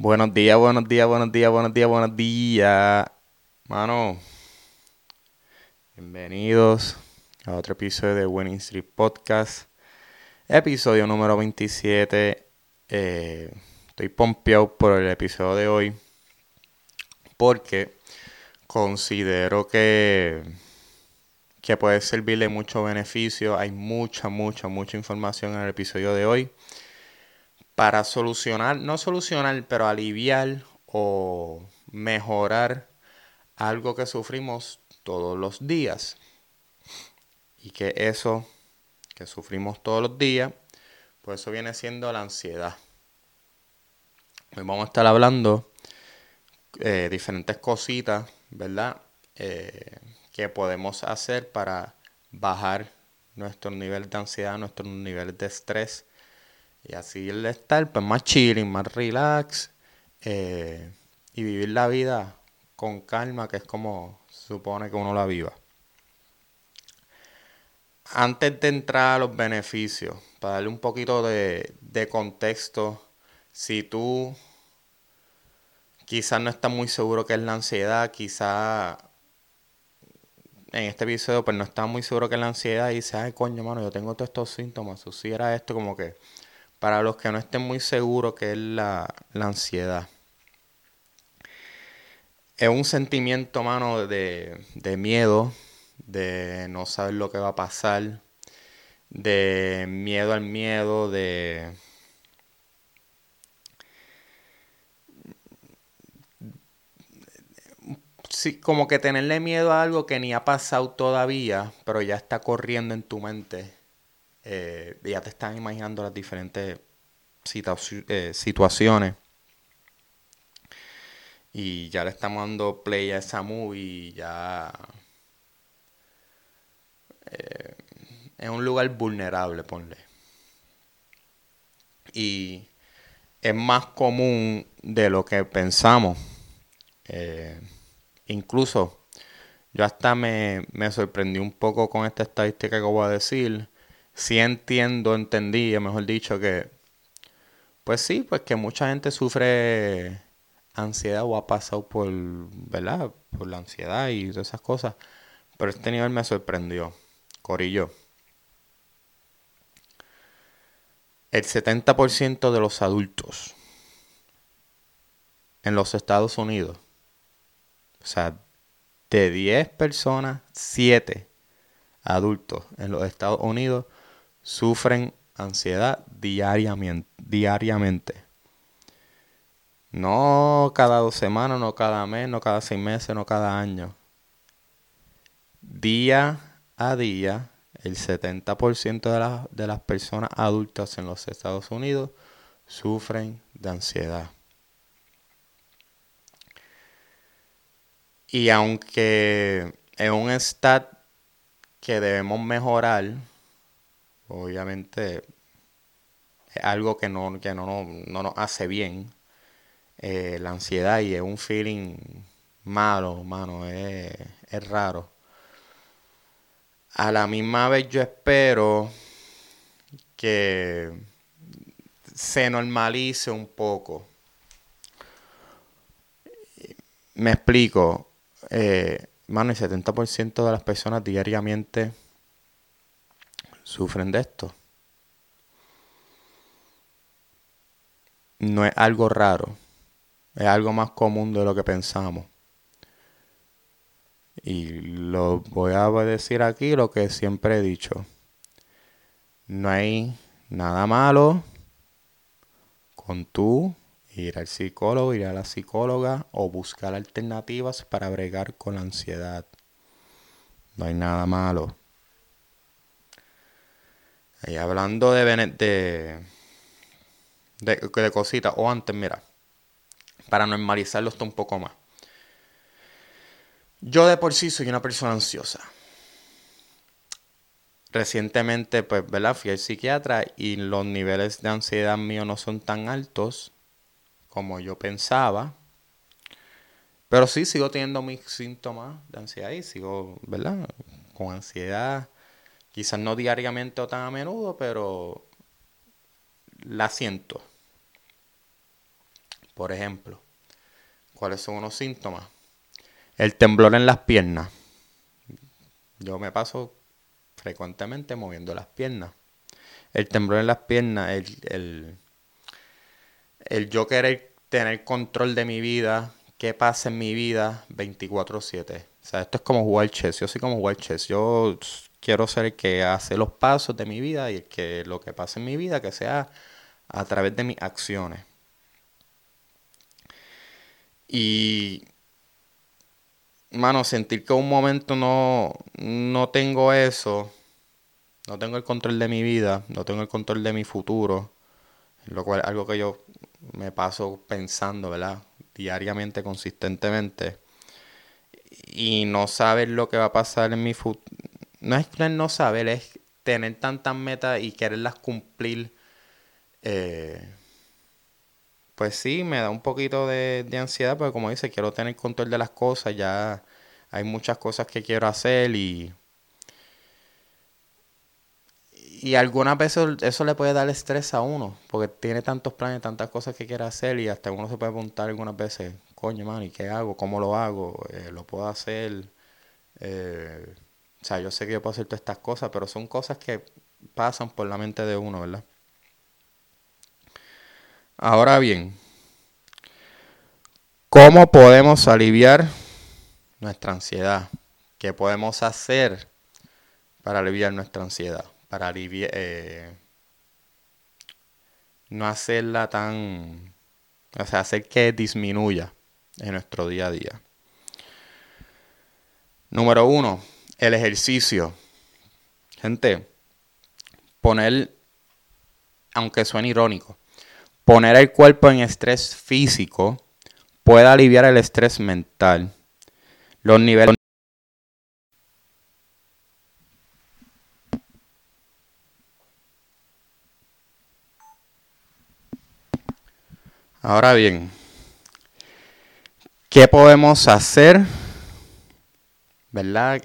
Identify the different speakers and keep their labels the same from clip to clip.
Speaker 1: Buenos días, buenos días, buenos días, buenos días, buenos días. Mano, bienvenidos a otro episodio de Winning Street Podcast. Episodio número 27. Eh, estoy pompeado por el episodio de hoy porque considero que, que puede servirle mucho beneficio. Hay mucha, mucha, mucha información en el episodio de hoy para solucionar, no solucionar, pero aliviar o mejorar algo que sufrimos todos los días. Y que eso que sufrimos todos los días, pues eso viene siendo la ansiedad. Hoy vamos a estar hablando eh, diferentes cositas, ¿verdad? Eh, que podemos hacer para bajar nuestro nivel de ansiedad, nuestro nivel de estrés y así el estar pues más chilling, más relax eh, y vivir la vida con calma, que es como supone que uno la viva. Antes de entrar a los beneficios, para darle un poquito de, de contexto, si tú quizás no estás muy seguro que es la ansiedad, quizás en este episodio pues no estás muy seguro que es la ansiedad y dices, ay coño, mano, yo tengo todos estos síntomas, o si era esto como que para los que no estén muy seguros qué es la, ansiedad. Es un sentimiento, mano, de, de miedo, de no saber lo que va a pasar, de miedo al miedo, de... Sí, como que tenerle miedo a algo que ni ha pasado todavía, pero ya está corriendo en tu mente eh, ya te están imaginando las diferentes eh, situaciones. Y ya le estamos dando play a esa movie ya... Eh, es un lugar vulnerable, ponle. Y es más común de lo que pensamos. incluso yo hasta me, me sorprendí un poco con esta estadística que voy a decir sí entiendo, entendí, mejor dicho, que pues sí, pues que mucha gente sufre ansiedad o ha pasado por, ¿verdad? Por la ansiedad y todas esas cosas. Pero este nivel me sorprendió. Corillo. El 70% de los adultos en los Estados Unidos, o sea, de 10 personas, 7 adultos en los Estados Unidos sufren ansiedad diariamente. No cada dos semanas, no cada mes, no cada seis meses, no cada año. Día a día, el 70% de, de las personas adultas en los Estados Unidos sufren de ansiedad. Y aunque es un stat que debemos mejorar, obviamente es algo que no, que no, nos hace bien. Eh, la ansiedad y es un feeling malo, mano, es, es raro. A la misma vez yo espero que se normalice un poco. Me explico. Eh, mano, el 70% de las personas diariamente sufren de esto. No es algo raro, es algo más común de lo que pensamos. Y lo voy a decir aquí lo que siempre he dicho. No hay nada malo con tú ir al psicólogo, ir a la psicóloga o buscar alternativas para bregar con la ansiedad. No hay nada malo. Y hablando de, de, de, cositas, o antes, mira, para normalizarlo un poco más. Yo de por sí soy una persona ansiosa. Recientemente, pues, ¿verdad? Fui al psiquiatra y los niveles de ansiedad mío no son tan altos como yo pensaba. Pero sí sigo teniendo mis síntomas de ansiedad y sigo, ¿verdad? Con ansiedad Quizás no diariamente o tan a menudo, pero la siento. Por ejemplo, ¿cuáles son unos síntomas? El temblor en las piernas. Yo me paso frecuentemente moviendo las piernas. El temblor en las piernas, el, el, el yo querer tener control de mi vida, qué pasa en mi vida 24/7. O sea, esto es como jugar chess. Yo soy como jugar chess. Yo quiero ser el que hace los pasos de mi vida y el que lo que pasa en mi vida que sea a través de mis acciones. Y, mano, sentir que un momento no, no tengo eso, no tengo el control de mi vida, no tengo el control de mi futuro, lo cual es algo que yo me paso pensando, ¿verdad? Diariamente, consistentemente. Y no saber lo que va a pasar en mi No es no saber, es tener tantas metas y quererlas cumplir. Eh, pues sí, me da un poquito de, de ansiedad, porque como dice, quiero tener control de las cosas, ya hay muchas cosas que quiero hacer y y algunas veces eso le puede dar estrés a uno, porque tiene tantos planes, tantas cosas que quiere hacer y hasta uno se puede preguntar algunas veces, coño, man, ¿y qué hago? ¿Cómo lo hago? Eh, ¿Lo puedo hacer? Eh, o sea, yo sé que yo puedo hacer todas estas cosas, pero son cosas que pasan por la mente de uno, ¿verdad? Ahora bien, ¿cómo podemos aliviar nuestra ansiedad? ¿Qué podemos hacer para aliviar nuestra ansiedad? para aliviar, eh, no hacerla tan, o sea, hacer que disminuya en nuestro día a día. Número uno, el ejercicio. Gente, poner, aunque suene irónico, poner el cuerpo en estrés físico puede aliviar el estrés mental. Los niveles Ahora bien, ¿qué podemos hacer, verdad,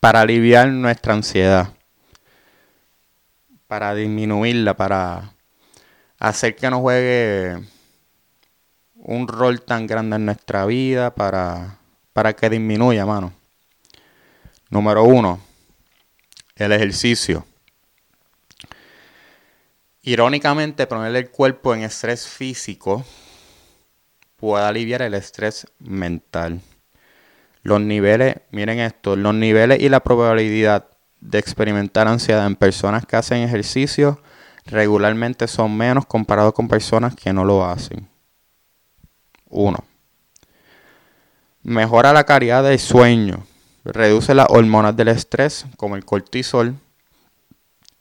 Speaker 1: para aliviar nuestra ansiedad? Para disminuirla, para hacer que no juegue un rol tan grande en nuestra vida, para, para que disminuya, mano. Número uno, el ejercicio. Irónicamente, poner el cuerpo en estrés físico puede aliviar el estrés mental. Los niveles, miren esto, los niveles y la probabilidad de experimentar ansiedad en personas que hacen ejercicio regularmente son menos comparados con personas que no lo hacen. Uno. Mejora la calidad del sueño. Reduce las hormonas del estrés, como el cortisol,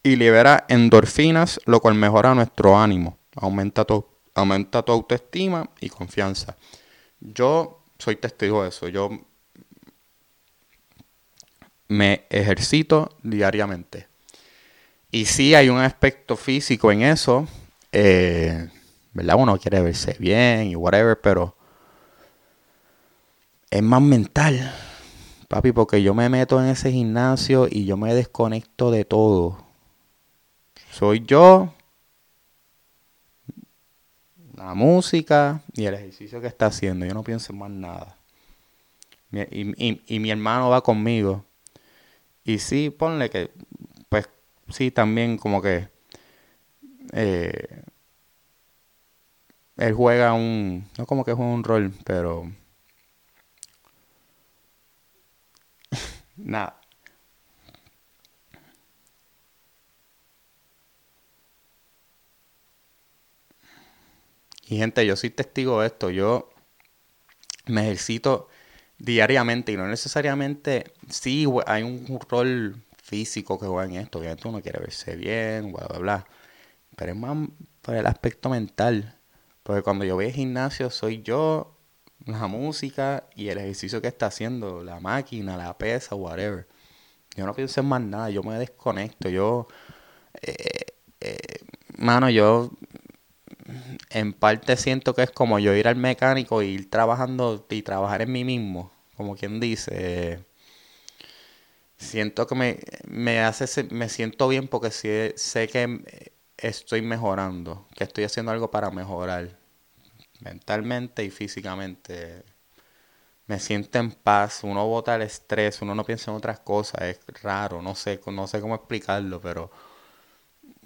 Speaker 1: y libera endorfinas, lo cual mejora nuestro ánimo, aumenta tu, aumenta tu autoestima y confianza. Yo soy testigo de eso, yo me ejercito diariamente. Y sí hay un aspecto físico en eso, eh, ¿verdad? Uno quiere verse bien y whatever, pero es más mental, papi, porque yo me meto en ese gimnasio y yo me desconecto de todo soy yo, la música y el ejercicio que está haciendo. Yo no pienso en más nada. Y, mi hermano va conmigo. Y sí, ponle que, pues sí, también como que eh, él juega un, no como que juega un rol, pero nada. Y gente, yo soy testigo de esto. Yo me ejercito diariamente y no necesariamente, sí, hay un rol físico que juega en esto, que uno quiere verse bien, bla, bla, bla. Pero es más por el aspecto mental. Porque cuando yo voy al gimnasio soy yo, la música y el ejercicio que está haciendo, la máquina, la pesa, whatever. Yo no pienso en más nada, yo me desconecto, yo... Eh, eh, mano, yo en parte siento que es como yo ir al mecánico y ir trabajando y trabajar en mí mismo, como quien dice. Siento que me, me hace, me siento bien porque sé, sé que estoy mejorando, que estoy haciendo algo para mejorar. mentalmente y físicamente. Me siento en paz, uno bota el estrés, uno no piensa en otras cosas, es raro, no sé, no sé cómo explicarlo, pero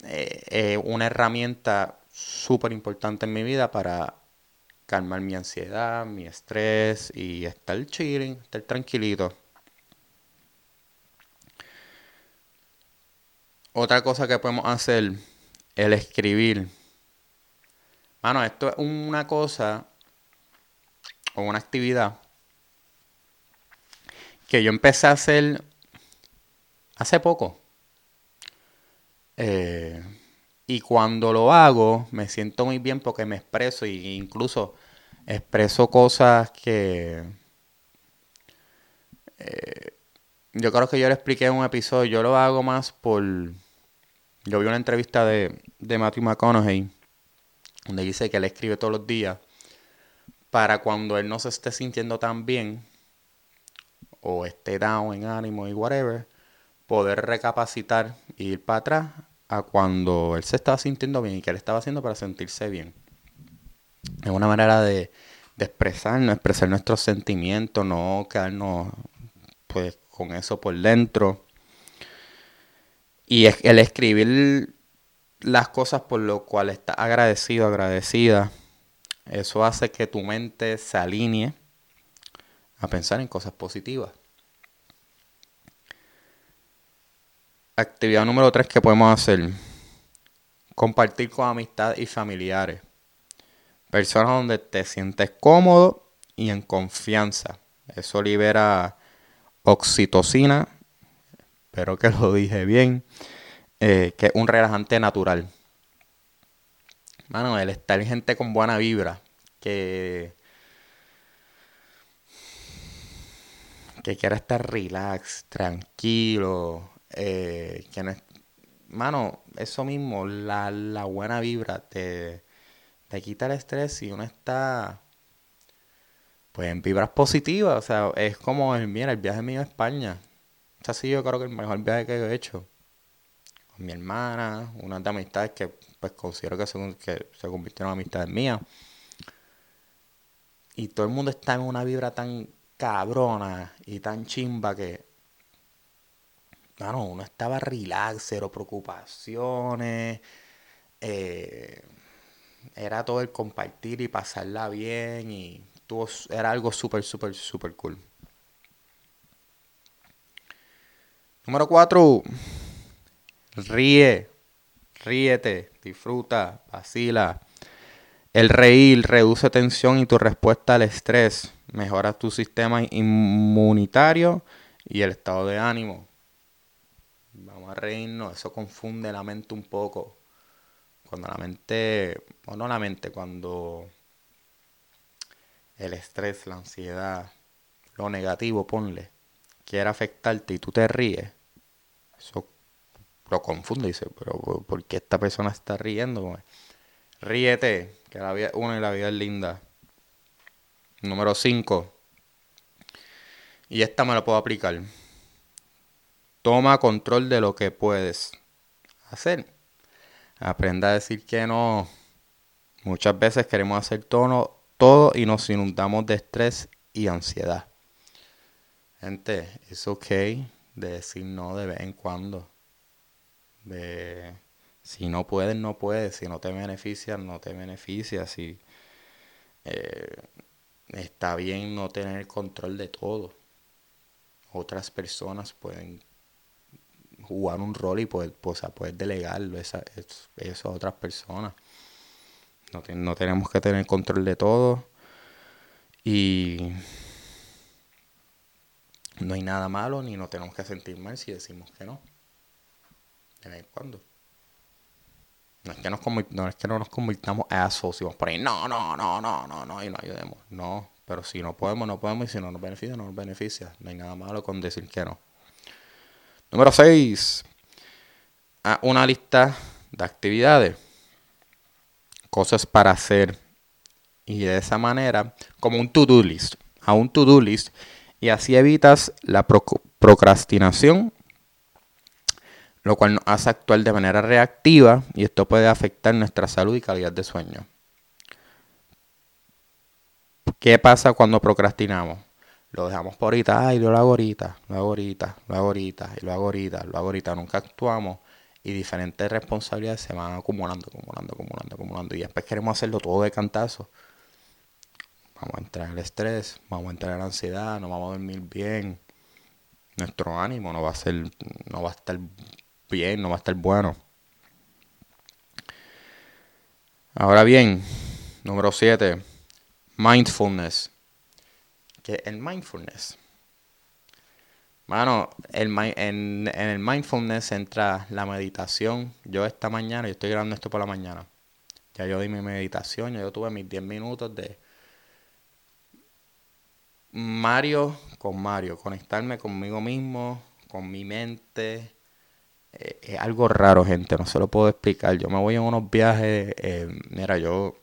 Speaker 1: eh, es una herramienta súper importante en mi vida para calmar mi ansiedad, mi estrés y estar chilling, estar tranquilito. Otra cosa que podemos hacer, el escribir. Mano, esto es una cosa o una actividad que yo empecé a hacer hace poco. Eh, y cuando lo hago, me siento muy bien porque me expreso e incluso expreso cosas que... Eh, yo creo que yo le expliqué en un episodio, yo lo hago más por... Yo vi una entrevista de, de Matthew McConaughey, donde dice que él escribe todos los días para cuando él no se esté sintiendo tan bien, o esté down en ánimo y whatever, poder recapacitar e ir para atrás a cuando él se estaba sintiendo bien y que él estaba haciendo para sentirse bien. Es una manera de, de expresarnos, expresar nuestros sentimientos, no quedarnos pues con eso por dentro. Y el escribir las cosas por lo cual está agradecido, agradecida, eso hace que tu mente se alinee a pensar en cosas positivas. Actividad número 3 que podemos hacer. Compartir con amistad y familiares. Personas donde te sientes cómodo y en confianza. Eso libera oxitocina. Espero que lo dije bien. Eh, que es un relajante natural. Mano, el estar gente con buena vibra. Que que quiera estar relax, tranquilo, eh, que no es, mano, eso mismo, la, la buena vibra te, te quita el estrés y uno está pues en vibras positivas, o sea, es como, mira, el viaje mío a España. Es así yo creo que el mejor viaje que he hecho. Con mi hermana, unas de amistades que pues considero que que se convirtieron en amistades mías. Y todo el mundo está en una vibra tan cabrona y tan chimba que no, uno estaba relax, cero preocupaciones. Eh, era todo el compartir y pasarla bien y tuvo, era algo súper, súper, súper cool. Número 4. Ríe, ríete, disfruta, vacila. El reír reduce tensión y tu respuesta al estrés. Mejora tu sistema inmunitario y el estado de ánimo vamos a reírnos, eso confunde la mente un poco. Cuando la mente, o no la mente, cuando el estrés, la ansiedad, lo negativo, ponle, quiere afectarte y tú te ríes, eso lo confunde y dice, pero ¿por qué esta persona está riendo? Ríete, que la vida una y la vida es linda. Número 5. Y esta me la puedo aplicar. Toma control de lo que puedes hacer. Aprenda a decir que no. Muchas veces queremos hacer todo, y nos inundamos de estrés y ansiedad. Gente, es ok de decir no de vez en cuando. Si no puedes, no puedes. Si no te beneficias, no te beneficias. Si, eh, está bien no tener control de todo. Otras personas pueden jugar un rol y poder, pues, poder delegarlo esa, eso a otras personas. No, no tenemos que tener control de todo. Y no hay nada malo ni nos tenemos que sentir mal si decimos que no. De vez en cuando. No es que, nos no es que no nos convirtamos a assholes y por ahí, no, no, no, no, no, no, y no ayudemos. No, pero si no podemos, no podemos, y si no nos beneficia, no nos beneficia. No hay nada malo con decir que no. Número 6. Una lista de actividades. Cosas para hacer. Y de esa manera, como un to-do list. A un to-do list. Y así evitas la procrastinación. Lo cual nos hace actuar de manera reactiva. Y esto puede afectar nuestra salud y calidad de sueño. ¿Qué pasa cuando procrastinamos? Lo dejamos por ahorita, ay, yo lo hago ahorita, lo hago ahorita, lo hago ahorita, y lo hago ahorita, lo ahorita. Nunca actuamos y diferentes responsabilidades se van acumulando, acumulando, acumulando, acumulando. Y después queremos hacerlo todo de cantazo. Vamos a entrar en el estrés, vamos a entrar en la ansiedad, no vamos a dormir bien. Nuestro ánimo no va a ser, no va a estar bien, no va a estar bueno. Ahora bien, número 7, mindfulness. ¿Qué es el mindfulness? Mano, el, en, en, el mindfulness entra la meditación. Yo esta mañana, yo estoy grabando esto por la mañana. Ya yo di mi meditación, ya yo tuve mis 10 minutos de Mario con Mario, conectarme conmigo mismo, con mi mente, eh, es algo raro, gente, no se lo puedo explicar. Yo me voy en unos viajes, eh, mira, yo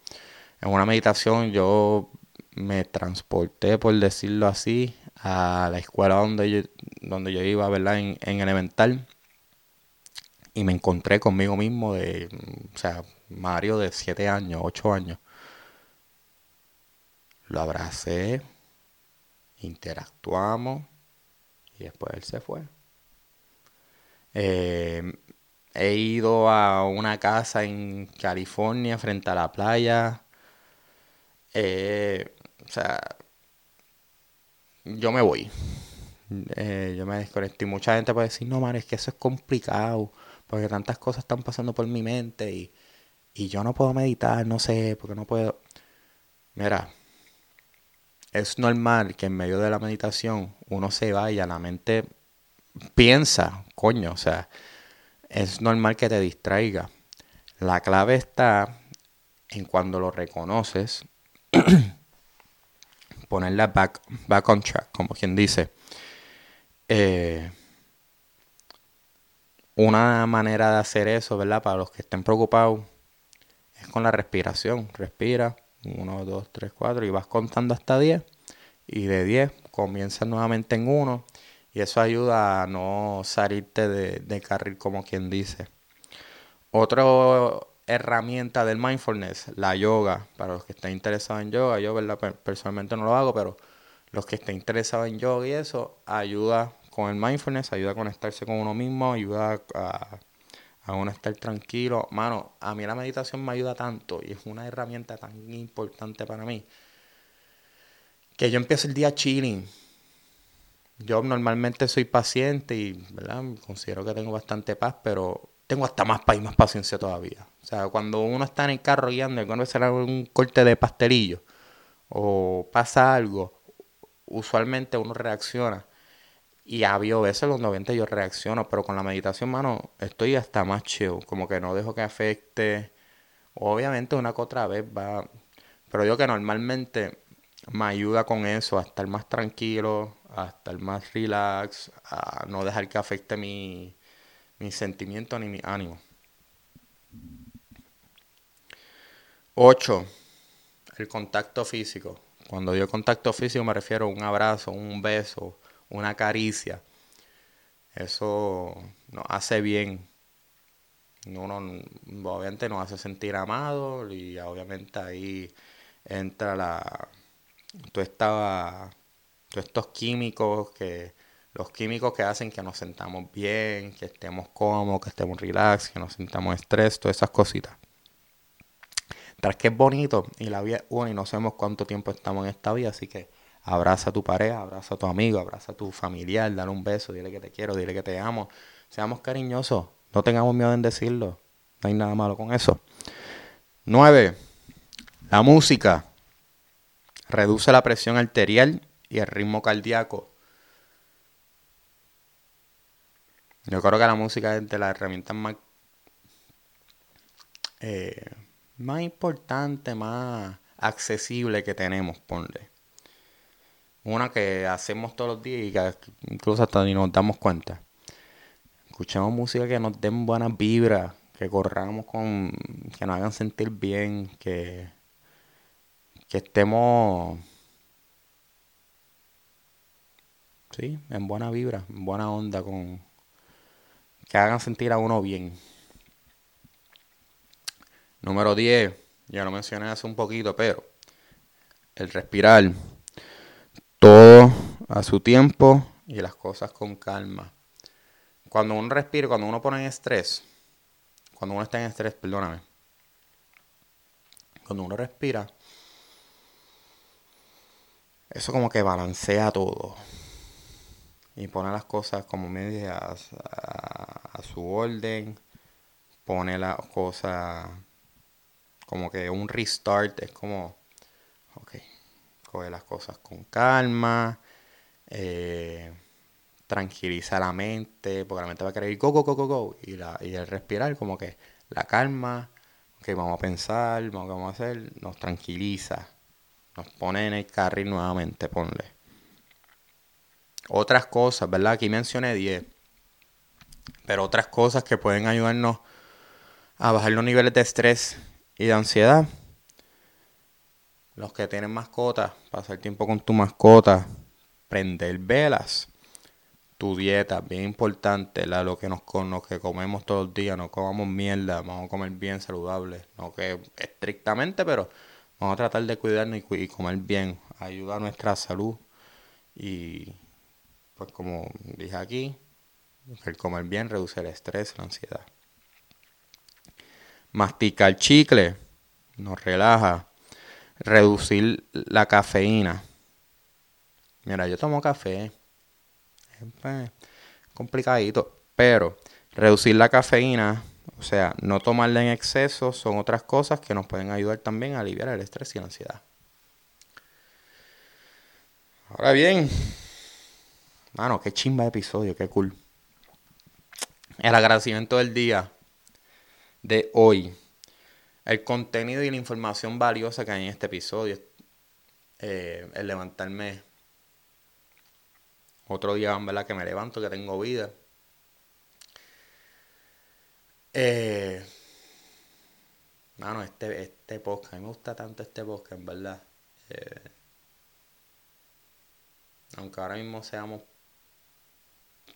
Speaker 1: en una meditación yo me transporté, por decirlo así, a la escuela donde yo, donde yo iba, ¿verdad? En, en elemental. Y me encontré conmigo mismo de, o sea, Mario de 7 años, 8 años. Lo abracé, interactuamos y después él se fue. Eh, he ido a una casa en California frente a la playa. Eh, o sea, yo me voy. Eh, yo me desconecté. Y mucha gente puede decir, no, man, es que eso es complicado. Porque tantas cosas están pasando por mi mente y, y yo no puedo meditar, no sé, porque no puedo. Mira, es normal que en medio de la meditación uno se vaya, la mente piensa, coño, o sea, es normal que te distraiga. La clave está en cuando lo reconoces, ponerla back, back on track, como quien dice. Eh, una manera de hacer eso, ¿verdad? Para los que estén preocupados, es con la respiración. Respira, 1, 2, 3, 4, y vas contando hasta 10. Y de 10 comienzas nuevamente en 1 y eso ayuda a no salirte de, carril como quien dice. Otra herramienta del mindfulness, la yoga. Para los que estén interesados en yoga, yo personalmente no lo hago, pero los que estén interesados en yoga y eso, ayuda con el mindfulness, ayuda a conectarse con uno mismo, ayuda a, a uno estar tranquilo. Mano, a mí la meditación me ayuda tanto y es una herramienta tan importante para mí que yo empiezo el día chilling yo normalmente soy paciente y ¿verdad? considero que tengo bastante paz, pero tengo hasta más y más paciencia todavía. O sea, cuando uno está en el carro guiando y cuando será un corte de pastelillo o pasa algo, usualmente uno reacciona. Y había veces los 90 yo reacciono, pero con la meditación, mano, estoy hasta más chill. Como que no dejo que afecte. Obviamente una que otra vez va... Pero yo que normalmente me ayuda con eso, a estar más tranquilo, a estar más relax, a no dejar que afecte mi, mi sentimiento ni mi ánimo. 8. El contacto físico. Cuando digo contacto físico me refiero a un abrazo, un beso, una caricia. Eso nos hace bien. Uno obviamente nos hace sentir amado y obviamente ahí entra la... Todos estos químicos que los químicos que hacen que nos sentamos bien, que estemos cómodos, que estemos relax, que nos sintamos estrés, todas esas cositas. Tras que es bonito y la vida es una y no sabemos cuánto tiempo estamos en esta vida, así que abraza a tu pareja, abraza a tu amigo, abraza a tu familiar, dale un beso, dile que te quiero, dile que te amo. Seamos cariñosos, no tengamos miedo en decirlo, no hay nada malo con eso. 9. La música reduce la presión arterial y el ritmo cardíaco. Yo creo que la música es de las herramientas más, eh, más importante, más accesible que tenemos, ponle. Una que hacemos todos los días y que incluso hasta ni nos damos cuenta. Escuchemos música que nos den buenas vibras, que corramos con, que nos hagan sentir bien, que, que estemos Sí, en buena vibra, en buena onda, con que hagan sentir a uno bien. Número 10, ya lo mencioné hace un poquito, pero el respirar, todo a su tiempo y las cosas con calma. Cuando uno respira, cuando uno pone en estrés, cuando uno está en estrés, perdóname, cuando uno respira, eso como que balancea todo y pone las cosas como medias a, su orden, pone las cosas como que un restart es como, ok, coge las cosas con calma, eh, tranquiliza la mente, porque la mente va a querer ir go, go, go, go, go, y, la, y el respirar como que la calma, que vamos a pensar, vamos, vamos a hacer, nos tranquiliza, nos pone en el carril nuevamente, ponle. Otras cosas, ¿verdad? Aquí mencioné 10. Pero otras cosas que pueden ayudarnos a bajar los niveles de estrés y de ansiedad. Los que tienen mascotas, pasar tiempo con tu mascota, prender velas. Tu dieta, bien importante, lo, que nos, que comemos todos los días, no comamos mierda, vamos a comer bien saludable. No que estrictamente, pero vamos a tratar de cuidarnos y, comer bien. Ayuda a nuestra salud. Y pues como dije aquí, el comer bien reduce el estrés, la ansiedad. Masticar chicle nos relaja. Reducir la cafeína. Mira, yo tomo café. Es pues, complicadito. Pero reducir la cafeína, o sea, no tomarla en exceso, son otras cosas que nos pueden ayudar también a aliviar el estrés y la ansiedad. Ahora bien, mano, qué chimba de episodio, qué cool. El agradecimiento del día de hoy. El contenido y la información valiosa que hay en este episodio. Eh, el levantarme otro día, ¿verdad? Que me levanto, que tengo vida. Eh, mano, este, este podcast, a mí me gusta tanto este podcast, en verdad. Eh, aunque ahora mismo seamos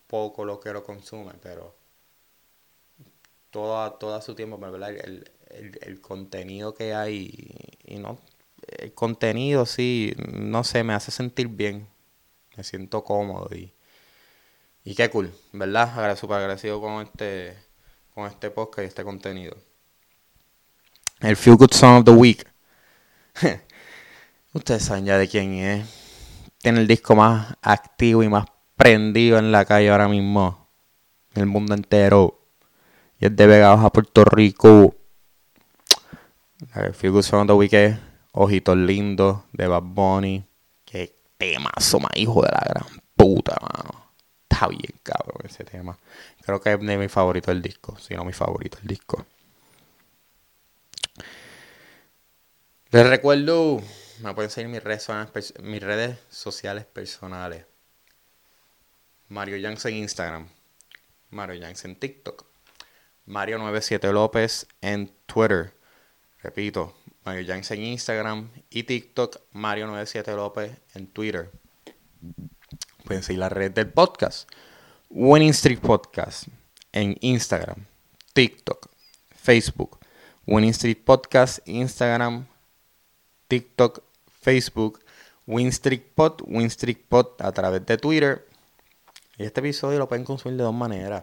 Speaker 1: poco los que lo consumen, pero todo, su tiempo, ¿verdad? El, el, contenido que hay y, no el contenido sí, no sé, me hace sentir bien, me siento cómodo y, y qué cool, ¿verdad? Súper agradecido con este, con este podcast y este contenido. El Feel Good Song of the Week. Ustedes saben ya de quién es. Tiene el disco más activo y más prendido en la calle ahora mismo. En el mundo entero. Y es de Vega Baja, Puerto Rico. Song of the Week Ojitos Lindos de Bad Bunny. Qué temazo, más hijo de la gran puta, mano. Está bien cabrón ese tema. Creo que es de mi favorito el disco. Si no mi favorito el disco. Les recuerdo, me pueden seguir mis mis redes sociales personales. Mario Yanks en Instagram. Mario Yanks en TikTok. Mario97 López en Twitter. Repito, Mario Yanks en Instagram y TikTok, Mario97 López en Twitter. Pueden seguir la red del podcast. Winning Street Podcast en Instagram, TikTok, Facebook. Winning Street Podcast, Instagram, TikTok, Facebook. Win Street Pod, Pod a través de Twitter. Y este episodio lo pueden consumir de dos maneras.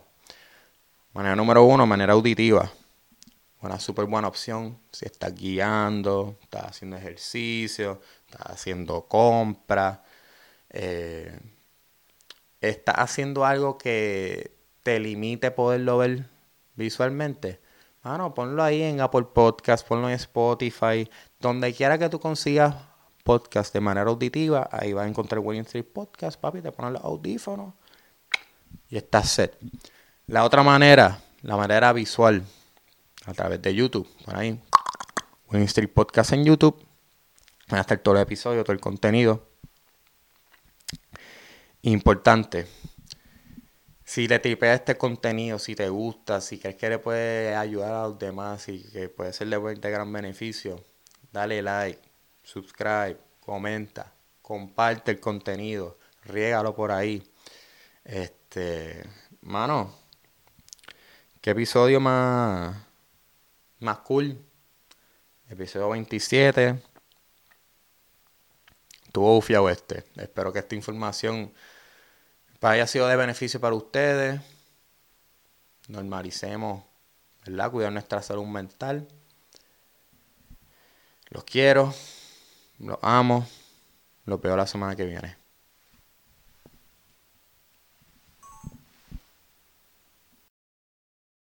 Speaker 1: Manera número uno, manera auditiva. Una súper buena opción si estás guiando, estás haciendo ejercicio, estás haciendo compras, eh, estás haciendo algo que te limite poderlo ver visualmente. Bueno, ponlo ahí en Apple Podcast, ponlo en Spotify, donde quiera que tú consigas podcast de manera auditiva, ahí vas a encontrar William Street Podcast, papi, te pones los audífonos y estás set. La otra manera, la manera visual, a través de YouTube. Por ahí, Win Street Podcast en YouTube. Van a estar todo el episodio, todo el contenido. Importante. Si le tripeas este contenido, si te gusta, si crees que le puede ayudar a los demás y que puede ser de gran beneficio, dale like, subscribe, comenta, comparte el contenido, riégalo por ahí. Este, mano, ¿Qué episodio más, más cool? Episodio 27. estuvo bufiado este. Espero que esta información haya sido de beneficio para ustedes. Normalicemos, ¿verdad? Cuidar nuestra salud mental. Los quiero, los amo. Los veo la semana que viene.